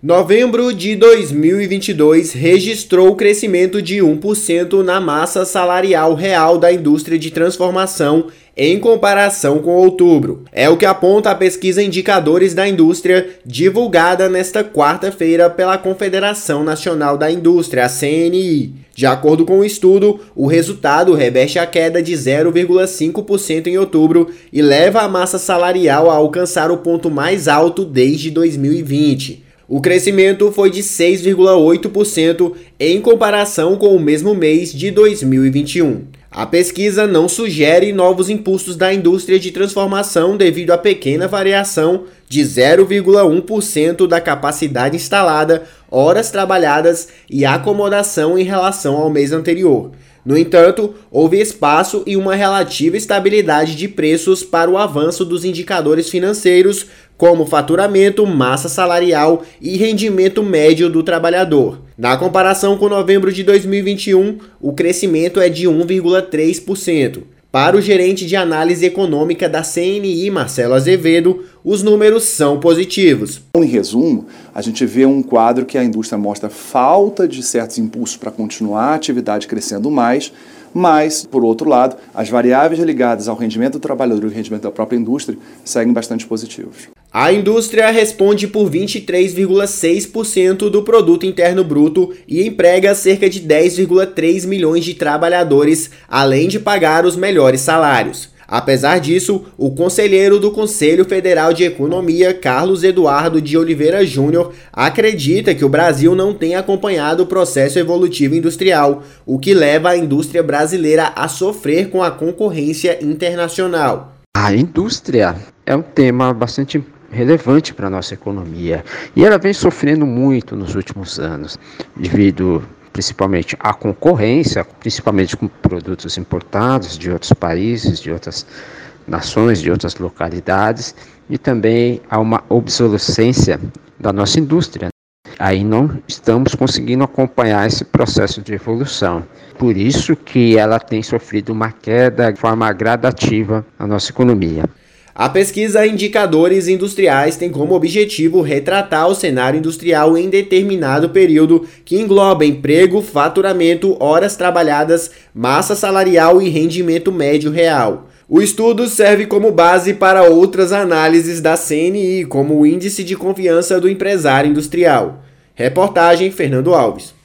Novembro de 2022 registrou crescimento de 1% na massa salarial real da indústria de transformação em comparação com outubro. É o que aponta a pesquisa Indicadores da Indústria, divulgada nesta quarta-feira pela Confederação Nacional da Indústria, a CNI. De acordo com o estudo, o resultado reveste a queda de 0,5% em outubro e leva a massa salarial a alcançar o ponto mais alto desde 2020. O crescimento foi de 6,8% em comparação com o mesmo mês de 2021. A pesquisa não sugere novos impulsos da indústria de transformação devido à pequena variação de 0,1% da capacidade instalada, horas trabalhadas e acomodação em relação ao mês anterior. No entanto, houve espaço e uma relativa estabilidade de preços para o avanço dos indicadores financeiros, como faturamento, massa salarial e rendimento médio do trabalhador. Na comparação com novembro de 2021, o crescimento é de 1,3%. Para o gerente de análise econômica da CNI, Marcelo Azevedo, os números são positivos. Em resumo, a gente vê um quadro que a indústria mostra falta de certos impulsos para continuar a atividade crescendo mais, mas, por outro lado, as variáveis ligadas ao rendimento do trabalhador e o rendimento da própria indústria seguem bastante positivos. A indústria responde por 23,6% do produto interno bruto e emprega cerca de 10,3 milhões de trabalhadores, além de pagar os melhores salários. Apesar disso, o conselheiro do Conselho Federal de Economia, Carlos Eduardo de Oliveira Júnior, acredita que o Brasil não tem acompanhado o processo evolutivo industrial, o que leva a indústria brasileira a sofrer com a concorrência internacional. A indústria é um tema bastante relevante para a nossa economia. E ela vem sofrendo muito nos últimos anos, devido principalmente à concorrência, principalmente com produtos importados de outros países, de outras nações, de outras localidades, e também a uma obsolescência da nossa indústria. Aí não estamos conseguindo acompanhar esse processo de evolução. Por isso que ela tem sofrido uma queda de forma gradativa na nossa economia. A pesquisa Indicadores Industriais tem como objetivo retratar o cenário industrial em determinado período que engloba emprego, faturamento, horas trabalhadas, massa salarial e rendimento médio real. O estudo serve como base para outras análises da CNI, como o Índice de Confiança do Empresário Industrial. Reportagem Fernando Alves.